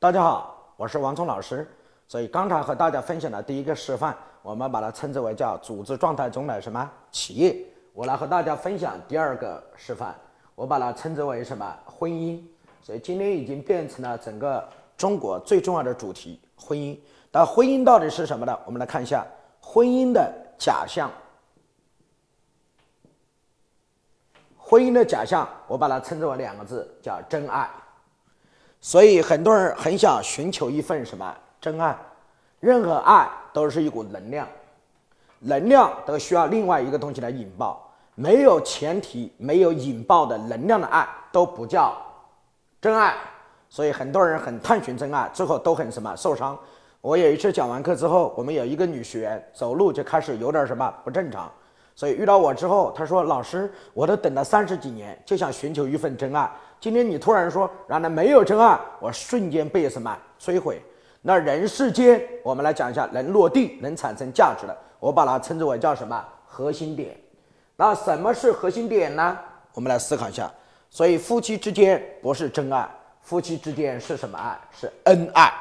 大家好，我是王聪老师。所以刚才和大家分享的第一个示范，我们把它称之为叫组织状态中的什么企业。我来和大家分享第二个示范，我把它称之为什么婚姻。所以今天已经变成了整个中国最重要的主题——婚姻。那婚姻到底是什么呢？我们来看一下婚姻的假象。婚姻的假象，我把它称之为两个字，叫真爱。所以很多人很想寻求一份什么真爱，任何爱都是一股能量，能量都需要另外一个东西来引爆，没有前提、没有引爆的能量的爱都不叫真爱。所以很多人很探寻真爱，最后都很什么受伤。我有一次讲完课之后，我们有一个女学员走路就开始有点什么不正常，所以遇到我之后，她说：“老师，我都等了三十几年，就想寻求一份真爱。”今天你突然说让他没有真爱，我瞬间被什么摧毁？那人世间，我们来讲一下能落地、能产生价值的，我把它称之为叫什么核心点？那什么是核心点呢？我们来思考一下。所以夫妻之间不是真爱，夫妻之间是什么爱？是恩爱。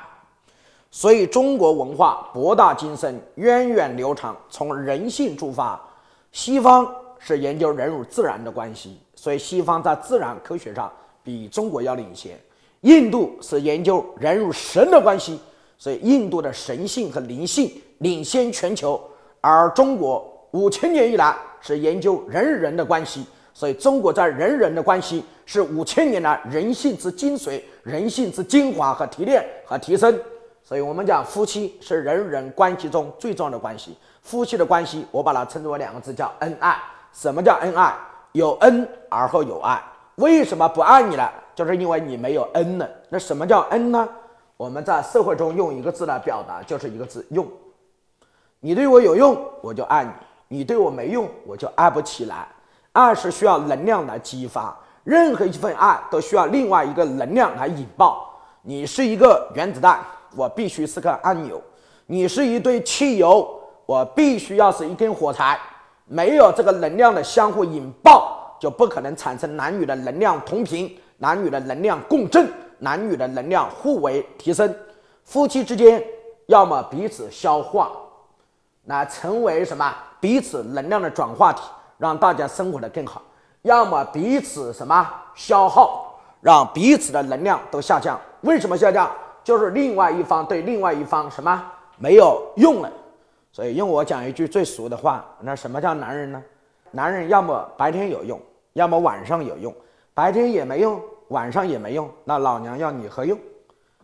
所以中国文化博大精深、源远流长，从人性出发。西方是研究人与自然的关系，所以西方在自然科学上。比中国要领先，印度是研究人与神的关系，所以印度的神性和灵性领先全球。而中国五千年以来是研究人与人的关系，所以中国在人与人的关系是五千年来人性之精髓、人性之精华和提炼和提升。所以我们讲夫妻是人与人关系中最重要的关系。夫妻的关系，我把它称之为两个字，叫恩爱。什么叫恩爱？有恩而后有爱。为什么不爱你了？就是因为你没有恩了。那什么叫恩呢？我们在社会中用一个字来表达，就是一个字用。你对我有用，我就爱你；你对我没用，我就爱不起来。爱是需要能量来激发，任何一份爱都需要另外一个能量来引爆。你是一个原子弹，我必须是个按钮；你是一堆汽油，我必须要是一根火柴。没有这个能量的相互引爆。就不可能产生男女的能量同频，男女的能量共振，男女的能量互为提升。夫妻之间要么彼此消化，来成为什么彼此能量的转化体，让大家生活的更好；要么彼此什么消耗，让彼此的能量都下降。为什么下降？就是另外一方对另外一方什么没有用了。所以用我讲一句最俗的话，那什么叫男人呢？男人要么白天有用，要么晚上有用，白天也没用，晚上也没用，那老娘要你何用？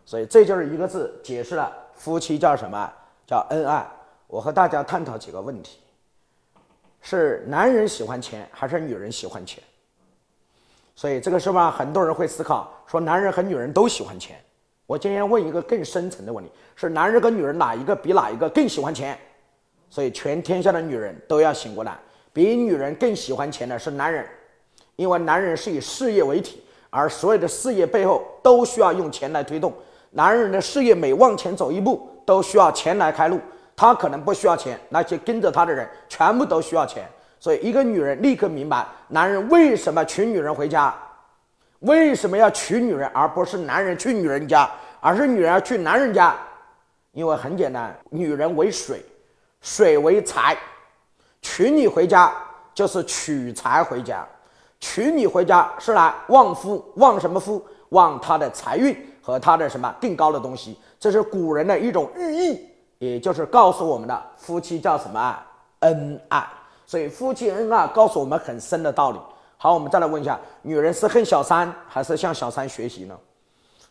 所以这就是一个字解释了夫妻叫什么？叫恩爱。我和大家探讨几个问题：是男人喜欢钱，还是女人喜欢钱？所以这个是吧？很多人会思考说，男人和女人都喜欢钱。我今天问一个更深层的问题：是男人跟女人哪一个比哪一个更喜欢钱？所以全天下的女人都要醒过来。比女人更喜欢钱的是男人，因为男人是以事业为体，而所有的事业背后都需要用钱来推动。男人的事业每往前走一步，都需要钱来开路。他可能不需要钱，那些跟着他的人全部都需要钱。所以，一个女人立刻明白，男人为什么娶女人回家，为什么要娶女人，而不是男人去女人家，而是女人要去男人家。因为很简单，女人为水，水为财。娶你回家就是取财回家，娶你回家是来旺夫，旺什么夫？旺他的财运和他的什么更高的东西。这是古人的一种寓意，也就是告诉我们的夫妻叫什么？恩爱。所以夫妻恩爱告诉我们很深的道理。好，我们再来问一下，女人是恨小三还是向小三学习呢？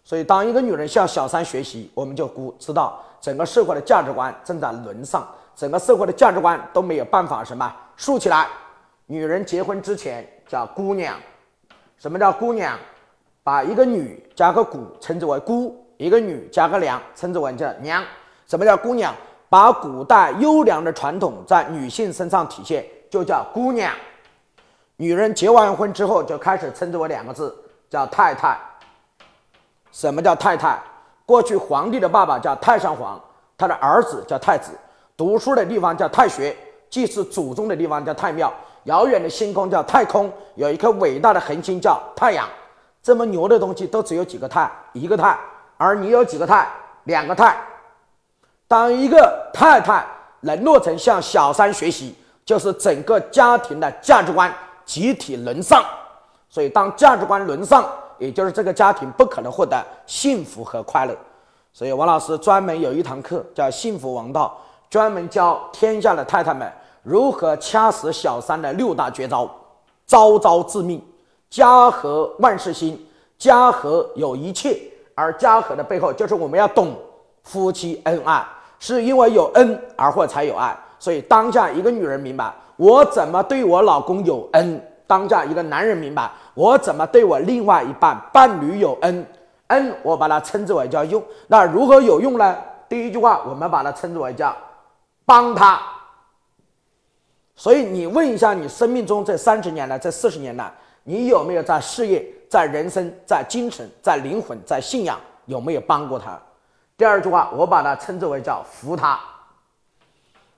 所以，当一个女人向小三学习，我们就估知道整个社会的价值观正在沦丧。整个社会的价值观都没有办法什么竖起来。女人结婚之前叫姑娘，什么叫姑娘？把一个女加个古称之为姑，一个女加个娘称之为叫娘。什么叫姑娘？把古代优良的传统在女性身上体现，就叫姑娘。女人结完婚之后就开始称之为两个字，叫太太。什么叫太太？过去皇帝的爸爸叫太上皇，他的儿子叫太子。读书的地方叫太学，祭祀祖宗的地方叫太庙，遥远的星空叫太空，有一颗伟大的恒星叫太阳。这么牛的东西都只有几个太，一个太，而你有几个太？两个太。当一个太太沦落成向小三学习，就是整个家庭的价值观集体沦丧。所以，当价值观沦丧，也就是这个家庭不可能获得幸福和快乐。所以，王老师专门有一堂课叫《幸福王道》，专门教天下的太太们如何掐死小三的六大绝招，招招致命。家和万事兴，家和有一切，而家和的背后就是我们要懂夫妻恩爱，是因为有恩而或才有爱。所以，当下一个女人明白我怎么对我老公有恩；当下一个男人明白我怎么对我另外一半伴侣有恩。恩，我把它称之为叫用。那如何有用呢？第一句话，我们把它称之为叫帮他。所以，你问一下，你生命中这三十年来，这四十年来。你有没有在事业、在人生、在精神、在灵魂、在信仰有没有帮过他？第二句话，我把它称之为叫扶他。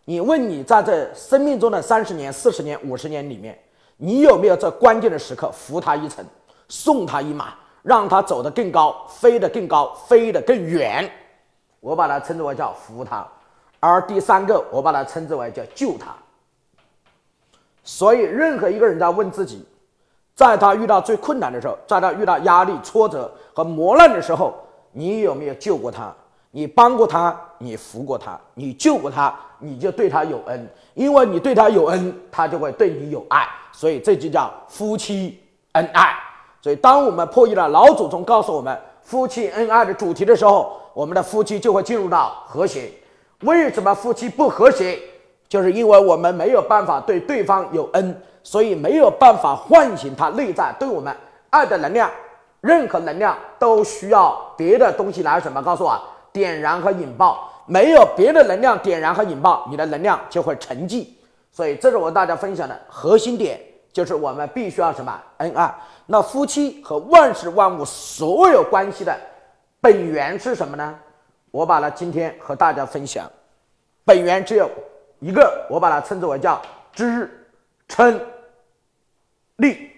你问你在这生命中的三十年、四十年、五十年里面，你有没有在关键的时刻扶他一程，送他一马，让他走得更高，飞得更高，飞得更远？我把它称之为叫扶他。而第三个，我把它称之为叫救他。所以，任何一个人在问自己。在他遇到最困难的时候，在他遇到压力、挫折和磨难的时候，你有没有救过他？你帮过他？你扶过他？你救过他？你就对他有恩，因为你对他有恩，他就会对你有爱。所以这就叫夫妻恩爱。所以，当我们破译了老祖宗告诉我们夫妻恩爱的主题的时候，我们的夫妻就会进入到和谐。为什么夫妻不和谐？就是因为我们没有办法对对方有恩。所以没有办法唤醒他内在对我们爱的能量，任何能量都需要别的东西来什么？告诉我，点燃和引爆。没有别的能量点燃和引爆，你的能量就会沉寂。所以这是我大家分享的核心点，就是我们必须要什么恩爱。那夫妻和万事万物所有关系的本源是什么呢？我把它今天和大家分享，本源只有一个，我把它称之为叫支撑力，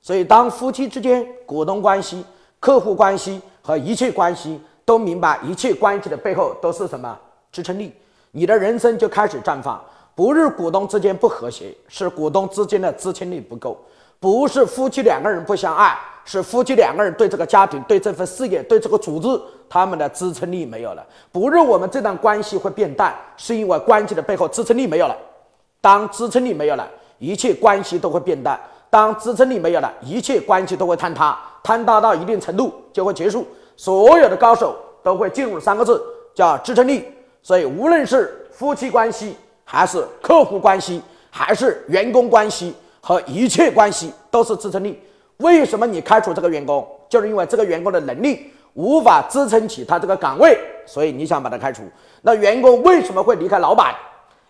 所以当夫妻之间股东关系、客户关系和一切关系都明白一切关系的背后都是什么？支撑力，你的人生就开始绽放。不是股东之间不和谐，是股东之间的支撑力不够；不是夫妻两个人不相爱，是夫妻两个人对这个家庭、对这份事业、对这个组织他们的支撑力没有了。不是我们这段关系会变淡，是因为关系的背后支撑力没有了。当支撑力没有了。一切关系都会变淡，当支撑力没有了，一切关系都会坍塌，坍塌到一定程度就会结束。所有的高手都会进入三个字，叫支撑力。所以，无论是夫妻关系，还是客户关系，还是员工关系，和一切关系都是支撑力。为什么你开除这个员工，就是因为这个员工的能力无法支撑起他这个岗位，所以你想把他开除。那员工为什么会离开老板？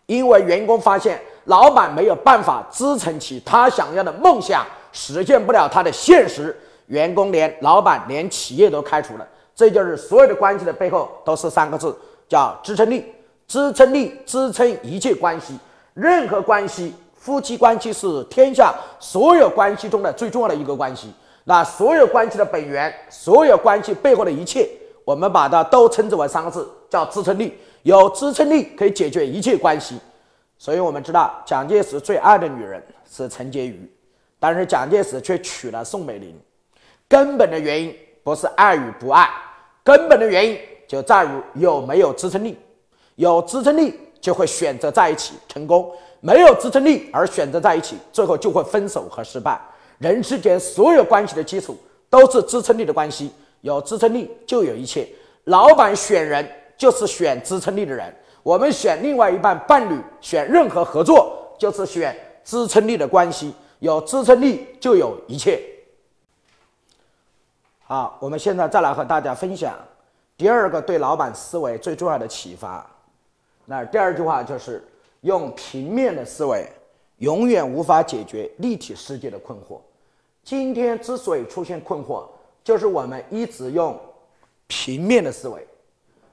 因为员工发现。老板没有办法支撑起他想要的梦想，实现不了他的现实，员工连老板连企业都开除了。这就是所有的关系的背后都是三个字，叫支撑力。支撑力支撑一切关系，任何关系，夫妻关系是天下所有关系中的最重要的一个关系。那所有关系的本源，所有关系背后的一切，我们把它都称之为三个字，叫支撑力。有支撑力可以解决一切关系。所以我们知道，蒋介石最爱的女人是陈洁瑜，但是蒋介石却娶了宋美龄。根本的原因不是爱与不爱，根本的原因就在于有没有支撑力。有支撑力就会选择在一起成功，没有支撑力而选择在一起，最后就会分手和失败。人世间所有关系的基础都是支撑力的关系，有支撑力就有一切。老板选人就是选支撑力的人。我们选另外一半伴侣，选任何合作，就是选支撑力的关系。有支撑力，就有一切。好，我们现在再来和大家分享第二个对老板思维最重要的启发。那第二句话就是用平面的思维，永远无法解决立体世界的困惑。今天之所以出现困惑，就是我们一直用平面的思维。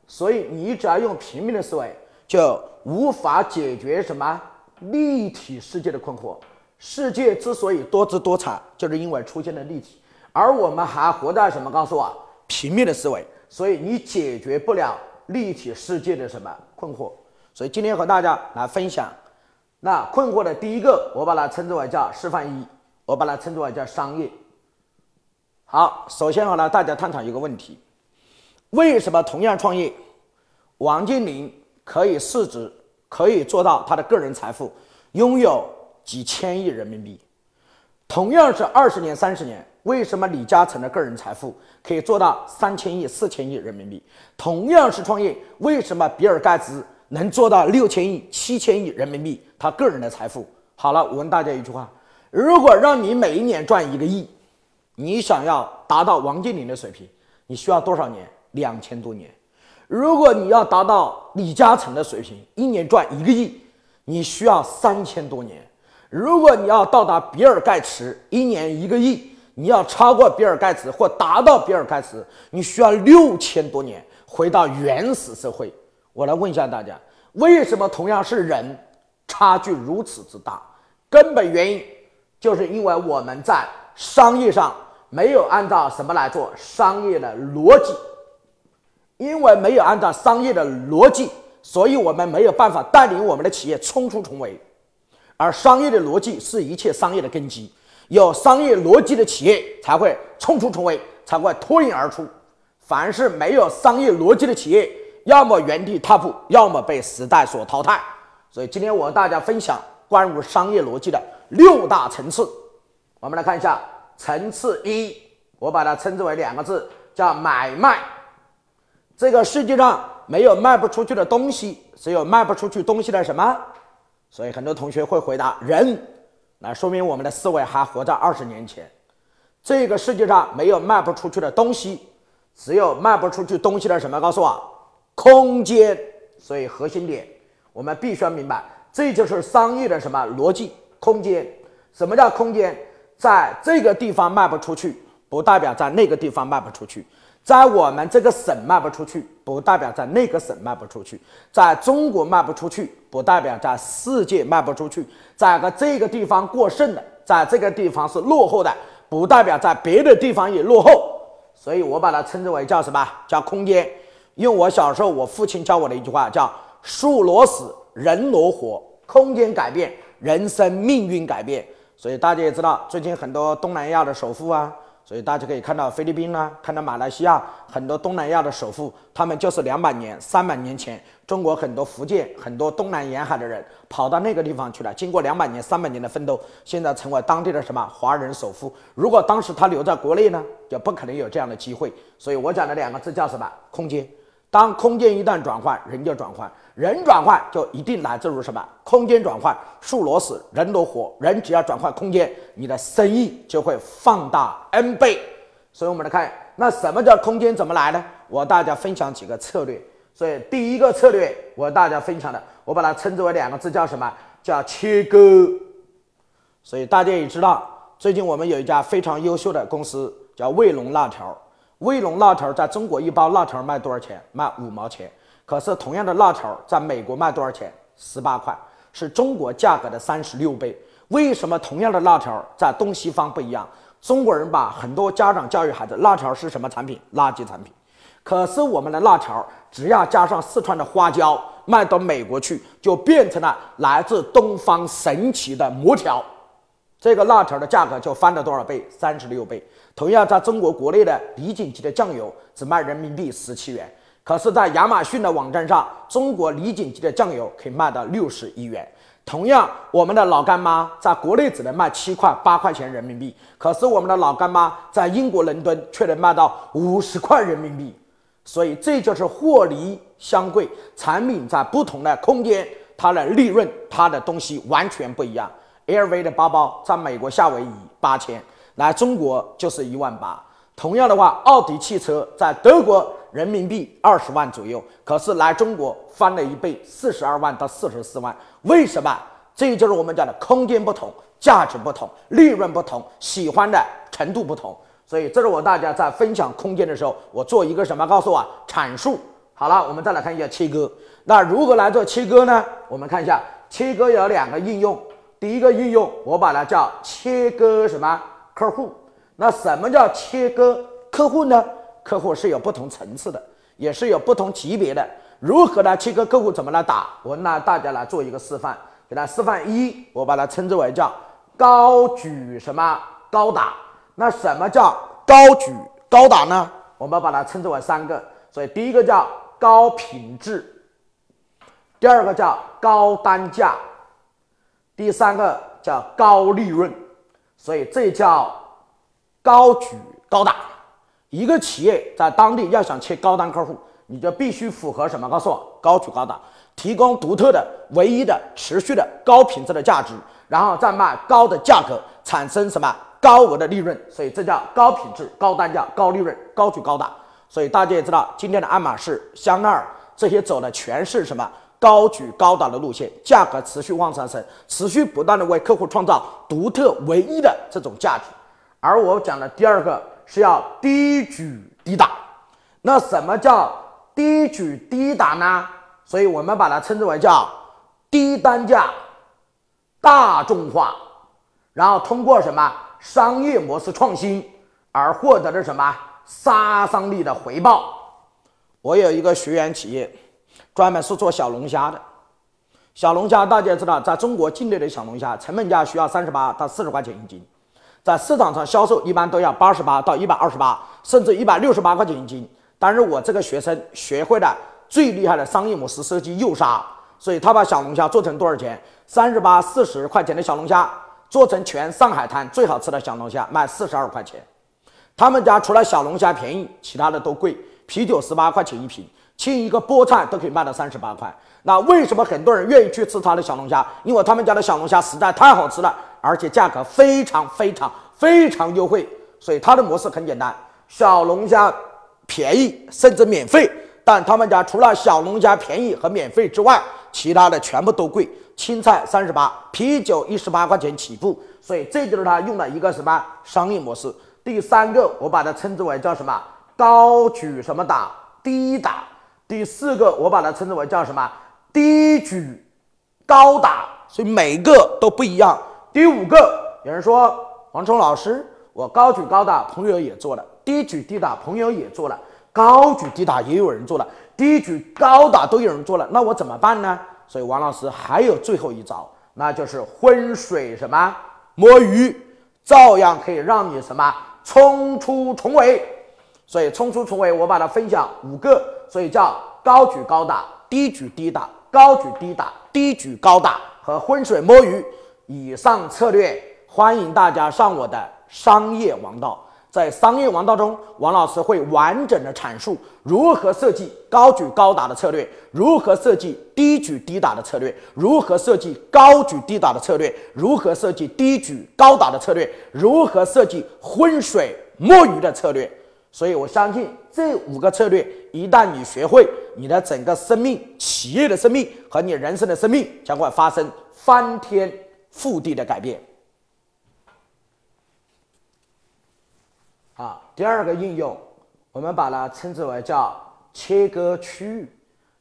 所以你只要用平面的思维。就无法解决什么立体世界的困惑。世界之所以多姿多彩，就是因为出现了立体。而我们还活在什么？告诉我，平面的思维，所以你解决不了立体世界的什么困惑。所以今天和大家来分享，那困惑的第一个，我把它称之为叫示范一，我把它称之为叫商业。好，首先和呢大家探讨一个问题：为什么同样创业，王健林可以市值可以做到他的个人财富拥有几千亿人民币？同样是二十年、三十年，为什么李嘉诚的个人财富可以做到三千亿、四千亿人民币？同样是创业，为什么比尔盖茨能做到六千亿、七千亿人民币？他个人的财富。好了，我问大家一句话：如果让你每一年赚一个亿，你想要达到王健林的水平，你需要多少年？两千多年。如果你要达到李嘉诚的水平，一年赚一个亿，你需要三千多年。如果你要到达比尔盖茨一年一个亿，你要超过比尔盖茨或达到比尔盖茨，你需要六千多年回到原始社会。我来问一下大家，为什么同样是人，差距如此之大？根本原因就是因为我们在商业上没有按照什么来做商业的逻辑，因为没有按照商业的逻辑，所以我们没有办法带领我们的企业冲出重围。而商业的逻辑是一切商业的根基，有商业逻辑的企业才会冲出重围，才会脱颖而出。凡是没有商业逻辑的企业，要么原地踏步，要么被时代所淘汰。所以今天我和大家分享关于商业逻辑的六大层次。我们来看一下层次一，我把它称之为两个字，叫买卖。这个世界上没有卖不出去的东西，只有卖不出去东西的什么？所以很多同学会回答人，那说明我们的思维还活在二十年前。这个世界上没有卖不出去的东西，只有卖不出去东西的什么？告诉我，空间。所以核心点，我们必须要明白，这就是商业的什么逻辑？空间。什么叫空间？在这个地方卖不出去，不代表在那个地方卖不出去。在我们这个省卖不出去，不代表在那个省卖不出去；在中国卖不出去，不代表在世界卖不出去。在个这个地方过剩的，在这个地方是落后的，不代表在别的地方也落后。所以我把它称之为叫什么？叫空间。用我小时候我父亲教我的一句话，叫“树挪死，人挪活”。空间改变，人生命运改变。所以大家也知道，最近很多东南亚的首富啊。所以大家可以看到菲律宾啊，看到马来西亚很多东南亚的首富，他们就是两百年、三百年前中国很多福建、很多东南沿海的人跑到那个地方去了，经过两百年、三百年的奋斗，现在成为当地的什么华人首富。如果当时他留在国内呢，就不可能有这样的机会。所以我讲的两个字叫什么？空间。当空间一旦转换，人就转换。人转换就一定来自于什么？空间转换，树挪死，人挪活。人只要转换空间，你的生意就会放大 n 倍。所以，我们来看，那什么叫空间？怎么来呢？我大家分享几个策略。所以，第一个策略，我大家分享的，我把它称之为两个字，叫什么？叫切割。所以，大家也知道，最近我们有一家非常优秀的公司，叫卫龙辣条。卫龙辣条在中国一包辣条卖多少钱？卖五毛钱。可是同样的辣条在美国卖多少钱？十八块，是中国价格的三十六倍。为什么同样的辣条在东西方不一样？中国人把很多家长教育孩子，辣条是什么产品？垃圾产品。可是我们的辣条只要加上四川的花椒，卖到美国去就变成了来自东方神奇的魔条。这个辣条的价格就翻了多少倍？三十六倍。同样，在中国国内的李锦记的酱油只卖人民币十七元。可是，在亚马逊的网站上，中国李锦记的酱油可以卖到六十一元。同样，我们的老干妈在国内只能卖七块八块钱人民币，可是我们的老干妈在英国伦敦却能卖到五十块人民币。所以，这就是货离相贵，产品在不同的空间，它的利润、它的东西完全不一样。LV 的包包在美国夏威夷八千，来中国就是一万八。同样的话，奥迪汽车在德国。人民币二十万左右，可是来中国翻了一倍，四十二万到四十四万。为什么？这就是我们讲的空间不同，价值不同，利润不同，喜欢的程度不同。所以，这是我大家在分享空间的时候，我做一个什么？告诉我阐述。好了，我们再来看一下切割。那如何来做切割呢？我们看一下，切割有两个应用。第一个应用，我把它叫切割什么客户？那什么叫切割客户呢？客户是有不同层次的，也是有不同级别的。如何来切割客户怎么来打？我拿大家来做一个示范，给他示范一，我把它称之为叫高举什么高打。那什么叫高举高打呢？我们把它称之为三个。所以第一个叫高品质，第二个叫高单价，第三个叫高利润。所以这叫高举高打。一个企业在当地要想切高端客户。你就必须符合什么？告诉我，高举高打，提供独特的、唯一的、持续的高品质的价值，然后再卖高的价格，产生什么高额的利润？所以这叫高品质、高单价、高利润、高举高打。所以大家也知道，今天的爱马仕、香奈儿这些走的全是什么高举高打的路线，价格持续往上升，持续不断的为客户创造独特唯一的这种价值。而我讲的第二个是要低举低打。那什么叫？低举低打呢，所以我们把它称之为叫低单价、大众化，然后通过什么商业模式创新而获得的什么杀伤力的回报。我有一个学员企业，专门是做小龙虾的。小龙虾大家知道，在中国境内的小龙虾成本价需要三十八到四十块钱一斤，在市场上销售一般都要八十八到一百二十八，甚至一百六十八块钱一斤。但是我这个学生学会了最厉害的商业模式设计诱杀，所以他把小龙虾做成多少钱？三十八、四十块钱的小龙虾，做成全上海滩最好吃的小龙虾，卖四十二块钱。他们家除了小龙虾便宜，其他的都贵。啤酒十八块钱一瓶，切一个菠菜都可以卖到三十八块。那为什么很多人愿意去吃他的小龙虾？因为他们家的小龙虾实在太好吃了，而且价格非常非常非常优惠。所以他的模式很简单，小龙虾。便宜甚至免费，但他们家除了小龙虾便宜和免费之外，其他的全部都贵。青菜三十八，啤酒一十八块钱起步，所以这就是他用的一个什么商业模式。第三个，我把它称之为叫什么高举什么打低打。第四个，我把它称之为叫什么低举高打，所以每个都不一样。第五个，有人说王冲老师，我高举高打，朋友也做了。低举低打，朋友也做了；高举低打，也有人做了；低举高打都有人做了。那我怎么办呢？所以王老师还有最后一招，那就是浑水什么摸鱼，照样可以让你什么冲出重围。所以冲出重围，我把它分享五个，所以叫高举高打、低举低打、高举低打、低举高打和浑水摸鱼以上策略。欢迎大家上我的商业王道。在商业王道中，王老师会完整的阐述如何设计高举高打的策略，如何设计低举低打的策略，如何设计高举低打的策略，如何设计低举高打的策略，如何设计浑水摸鱼的策略。所以我相信这五个策略一旦你学会，你的整个生命、企业的生命和你人生的生命将会发生翻天覆地的改变。啊，第二个应用，我们把它称之为叫切割区域。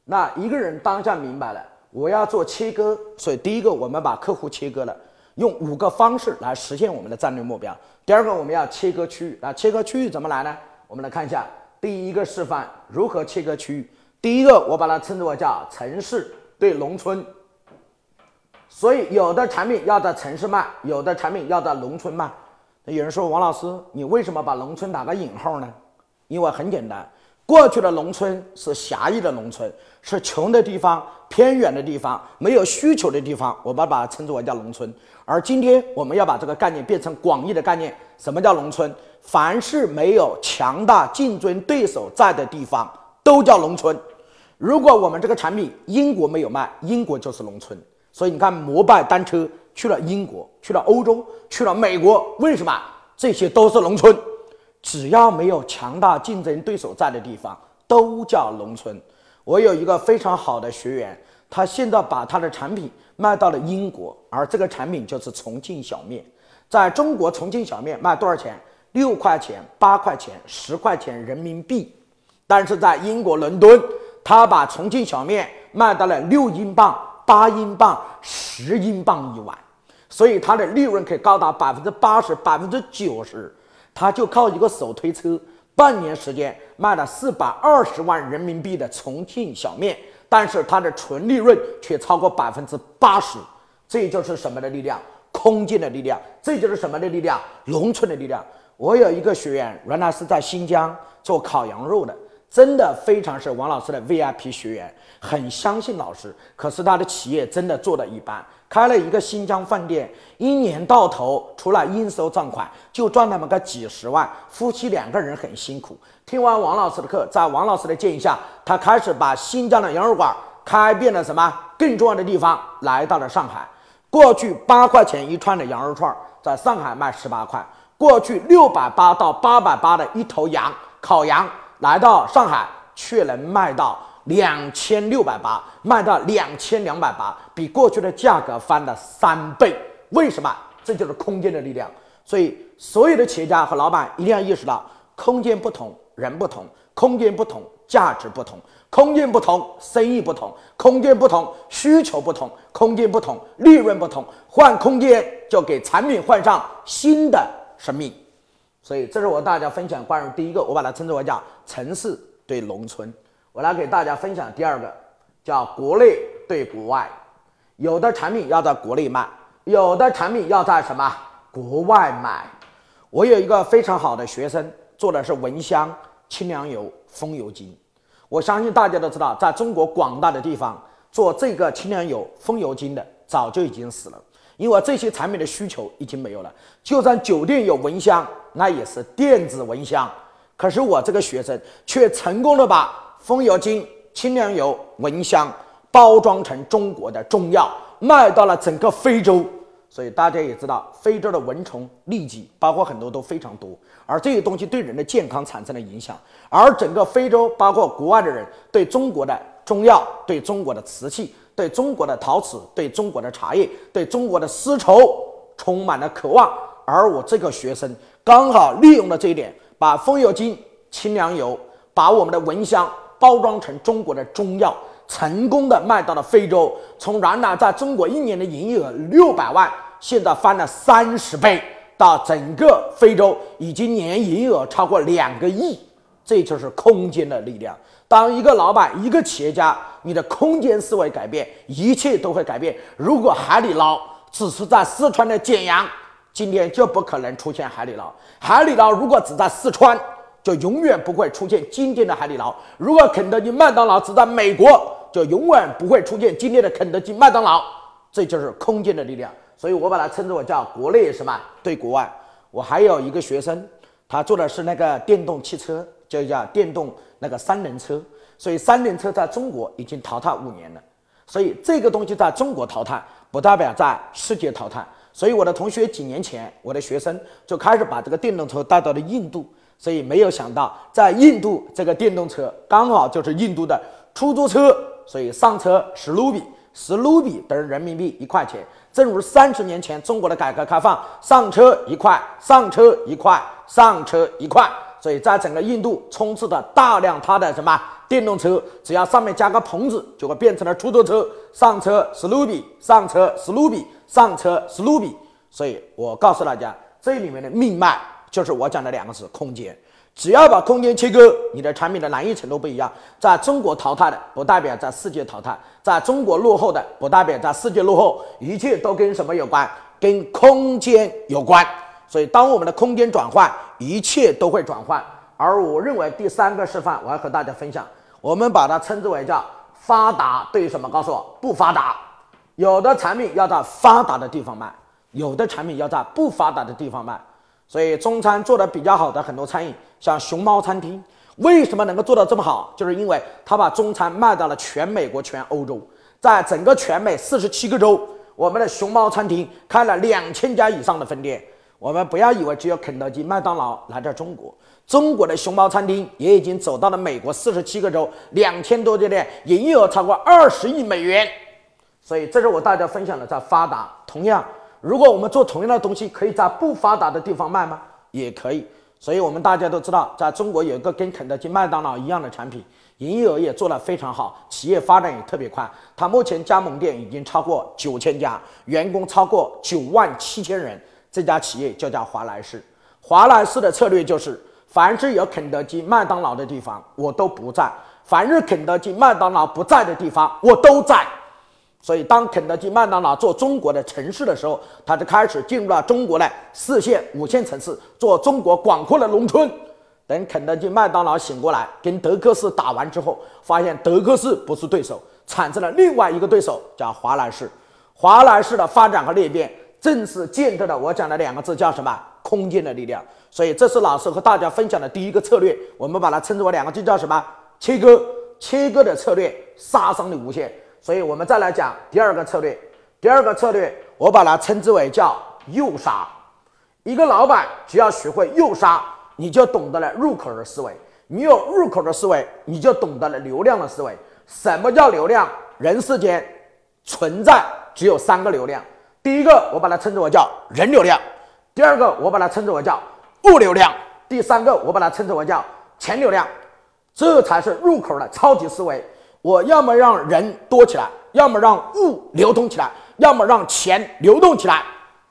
那一个人当下明白了，我要做切割，所以第一个我们把客户切割了，用五个方式来实现我们的战略目标。第二个我们要切割区域，那切割区域怎么来呢？我们来看一下第一个示范如何切割区域。第一个我把它称之为叫城市对农村，所以有的产品要在城市卖，有的产品要在农村卖。有人说王老师，你为什么把农村打个引号呢？因为很简单，过去的农村是狭义的农村，是穷的地方、偏远的地方、没有需求的地方，我把它称之为叫农村。而今天我们要把这个概念变成广义的概念，什么叫农村？凡是没有强大竞争对手在的地方，都叫农村。如果我们这个产品英国没有卖，英国就是农村。所以你看，摩拜单车。去了英国，去了欧洲，去了美国，为什么？这些都是农村，只要没有强大竞争对手在的地方，都叫农村。我有一个非常好的学员，他现在把他的产品卖到了英国，而这个产品就是重庆小面。在中国，重庆小面卖多少钱？六块钱、八块钱、十块钱人民币。但是在英国伦敦，他把重庆小面卖到了六英镑、八英镑、十英镑一碗。所以它的利润可以高达百分之八十、百分之九十，他就靠一个手推车半年时间卖了四百二十万人民币的重庆小面，但是它的纯利润却超过百分之八十。这就是什么的力量？空间的力量。这就是什么的力量？农村的力量。我有一个学员，原来是在新疆做烤羊肉的。真的非常是王老师的 VIP 学员，很相信老师。可是他的企业真的做的一般，开了一个新疆饭店，一年到头除了应收账款，就赚那么个几十万。夫妻两个人很辛苦。听完王老师的课，在王老师的建议下，他开始把新疆的羊肉馆开遍了什么更重要的地方，来到了上海。过去八块钱一串的羊肉串，在上海卖十八块。过去六百八到八百八的一头羊，烤羊。来到上海却能卖到两千六百八，卖到两千两百八，比过去的价格翻了三倍。为什么？这就是空间的力量。所以，所有的企业家和老板一定要意识到：空间不同，人不同；空间不同，价值不同；空间不同，生意不同；空间不同，需求不同；空间不同，利润不同。换空间，就给产品换上新的生命。所以，这是我大家分享关于第一个，我把它称之为叫城市对农村。我来给大家分享第二个，叫国内对国外。有的产品要在国内卖，有的产品要在什么国外买。我有一个非常好的学生，做的是蚊香、清凉油、风油精。我相信大家都知道，在中国广大的地方做这个清凉油、风油精的早就已经死了。因为这些产品的需求已经没有了，就算酒店有蚊香，那也是电子蚊香。可是我这个学生却成功的把风油精、清凉油、蚊香包装成中国的中药，卖到了整个非洲。所以大家也知道，非洲的蚊虫、痢疾，包括很多都非常多，而这些东西对人的健康产生了影响。而整个非洲，包括国外的人，对中国的中药、对中国的瓷器。对中国的陶瓷、对中国的茶叶、对中国的丝绸充满了渴望，而我这个学生刚好利用了这一点，把风油精、清凉油，把我们的蚊香包装成中国的中药，成功的卖到了非洲。从原来在中国一年的营业额六百万，现在翻了三十倍，到整个非洲已经年营业额超过两个亿。这就是空间的力量。当一个老板、一个企业家，你的空间思维改变，一切都会改变。如果海底捞只是在四川的简阳，今天就不可能出现海底捞。海底捞如果只在四川，就永远不会出现今天的海底捞。如果肯德基、麦当劳只在美国，就永远不会出现今天的肯德基、麦当劳。这就是空间的力量。所以我把它称之为叫国内什么对国外。我还有一个学生，他做的是那个电动汽车，就叫电动。那个三轮车，所以三轮车在中国已经淘汰五年了，所以这个东西在中国淘汰，不代表在世界淘汰。所以我的同学几年前，我的学生就开始把这个电动车带到了印度，所以没有想到在印度这个电动车刚好就是印度的出租车，所以上车十卢比，十卢比等于人民币一块钱。正如三十年前中国的改革开放，上车一块，上车一块，上车一块。所以在整个印度充斥着大量它的什么电动车，只要上面加个棚子，就会变成了出租车。上车史努比，上车史努比，上车史努比。所以我告诉大家，这里面的命脉就是我讲的两个字：空间。只要把空间切割，你的产品的难易程度不一样。在中国淘汰的，不代表在世界淘汰；在中国落后的，不代表在世界落后。一切都跟什么有关？跟空间有关。所以，当我们的空间转换，一切都会转换。而我认为第三个示范，我要和大家分享，我们把它称之为叫发达对于什么？告诉我，不发达。有的产品要在发达的地方卖，有的产品要在不发达的地方卖。所以，中餐做的比较好的很多餐饮，像熊猫餐厅，为什么能够做到这么好？就是因为他把中餐卖到了全美国、全欧洲，在整个全美四十七个州，我们的熊猫餐厅开了两千家以上的分店。我们不要以为只有肯德基、麦当劳来到中国，中国的熊猫餐厅也已经走到了美国四十七个州，两千多家店，营业额超过二十亿美元。所以，这是我大家分享的，在发达。同样，如果我们做同样的东西，可以在不发达的地方卖吗？也可以。所以我们大家都知道，在中国有一个跟肯德基、麦当劳一样的产品，营业额也做得非常好，企业发展也特别快。它目前加盟店已经超过九千家，员工超过九万七千人。这家企业就叫华莱士。华莱士的策略就是凡是有肯德基、麦当劳的地方，我都不在；凡是肯德基、麦当劳不在的地方，我都在。所以，当肯德基、麦当劳做中国的城市的时候，他就开始进入了中国的四线、五线城市，做中国广阔的农村。等肯德基、麦当劳醒过来，跟德克士打完之后，发现德克士不是对手，产生了另外一个对手，叫华莱士。华莱士的发展和裂变，正是见证了我讲的两个字，叫什么？空间的力量。所以，这是老师和大家分享的第一个策略，我们把它称之为两个字，叫什么？切割。切割的策略，杀伤力无限。所以我们再来讲第二个策略。第二个策略，我把它称之为叫诱杀。一个老板只要学会诱杀，你就懂得了入口的思维。你有入口的思维，你就懂得了流量的思维。什么叫流量？人世间存在只有三个流量。第一个，我把它称之为叫人流量；第二个，我把它称之为叫物流量；第三个，我把它称之为叫钱流量。这才是入口的超级思维。我要么让人多起来，要么让物流通起来，要么让钱流动起来。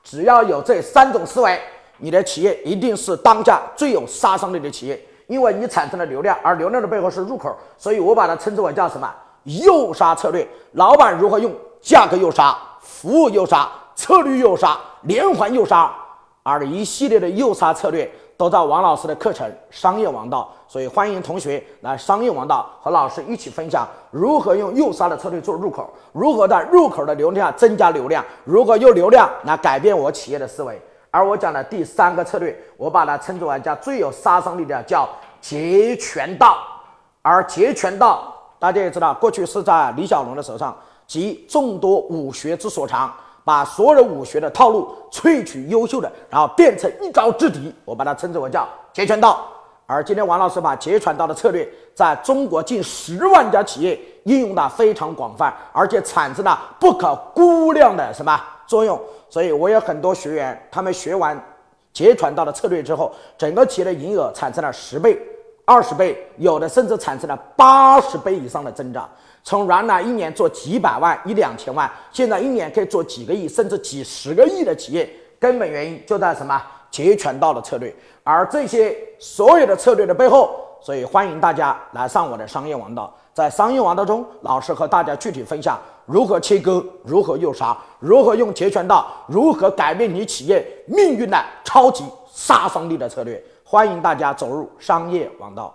只要有这三种思维，你的企业一定是当下最有杀伤力的企业，因为你产生了流量，而流量的背后是入口。所以我把它称之为叫什么？诱杀策略。老板如何用价格诱杀、服务诱杀、策略诱杀、连环诱杀，而一系列的诱杀策略。都在王老师的课程《商业王道》，所以欢迎同学来《商业王道》和老师一起分享如何用诱杀的策略做入口，如何在入口的流量增加流量，如何用流量来改变我企业的思维。而我讲的第三个策略，我把它称之为叫最有杀伤力的，叫截拳道。而截拳道大家也知道，过去是在李小龙的手上，集众多武学之所长。把所有的武学的套路萃取优秀的，然后变成一招制敌，我把它称之为叫截拳道。而今天王老师把截拳道的策略在中国近十万家企业应用的非常广泛，而且产生了不可估量的什么作用。所以我有很多学员，他们学完截拳道的策略之后，整个企业的营业额产生了十倍、二十倍，有的甚至产生了八十倍以上的增长。从原来一年做几百万、一两千万，现在一年可以做几个亿，甚至几十个亿的企业，根本原因就在什么截拳道的策略。而这些所有的策略的背后，所以欢迎大家来上我的商业王道。在商业王道中，老师和大家具体分享如何切割、如何诱杀、如何用截拳道、如何改变你企业命运的超级杀伤力的策略。欢迎大家走入商业王道。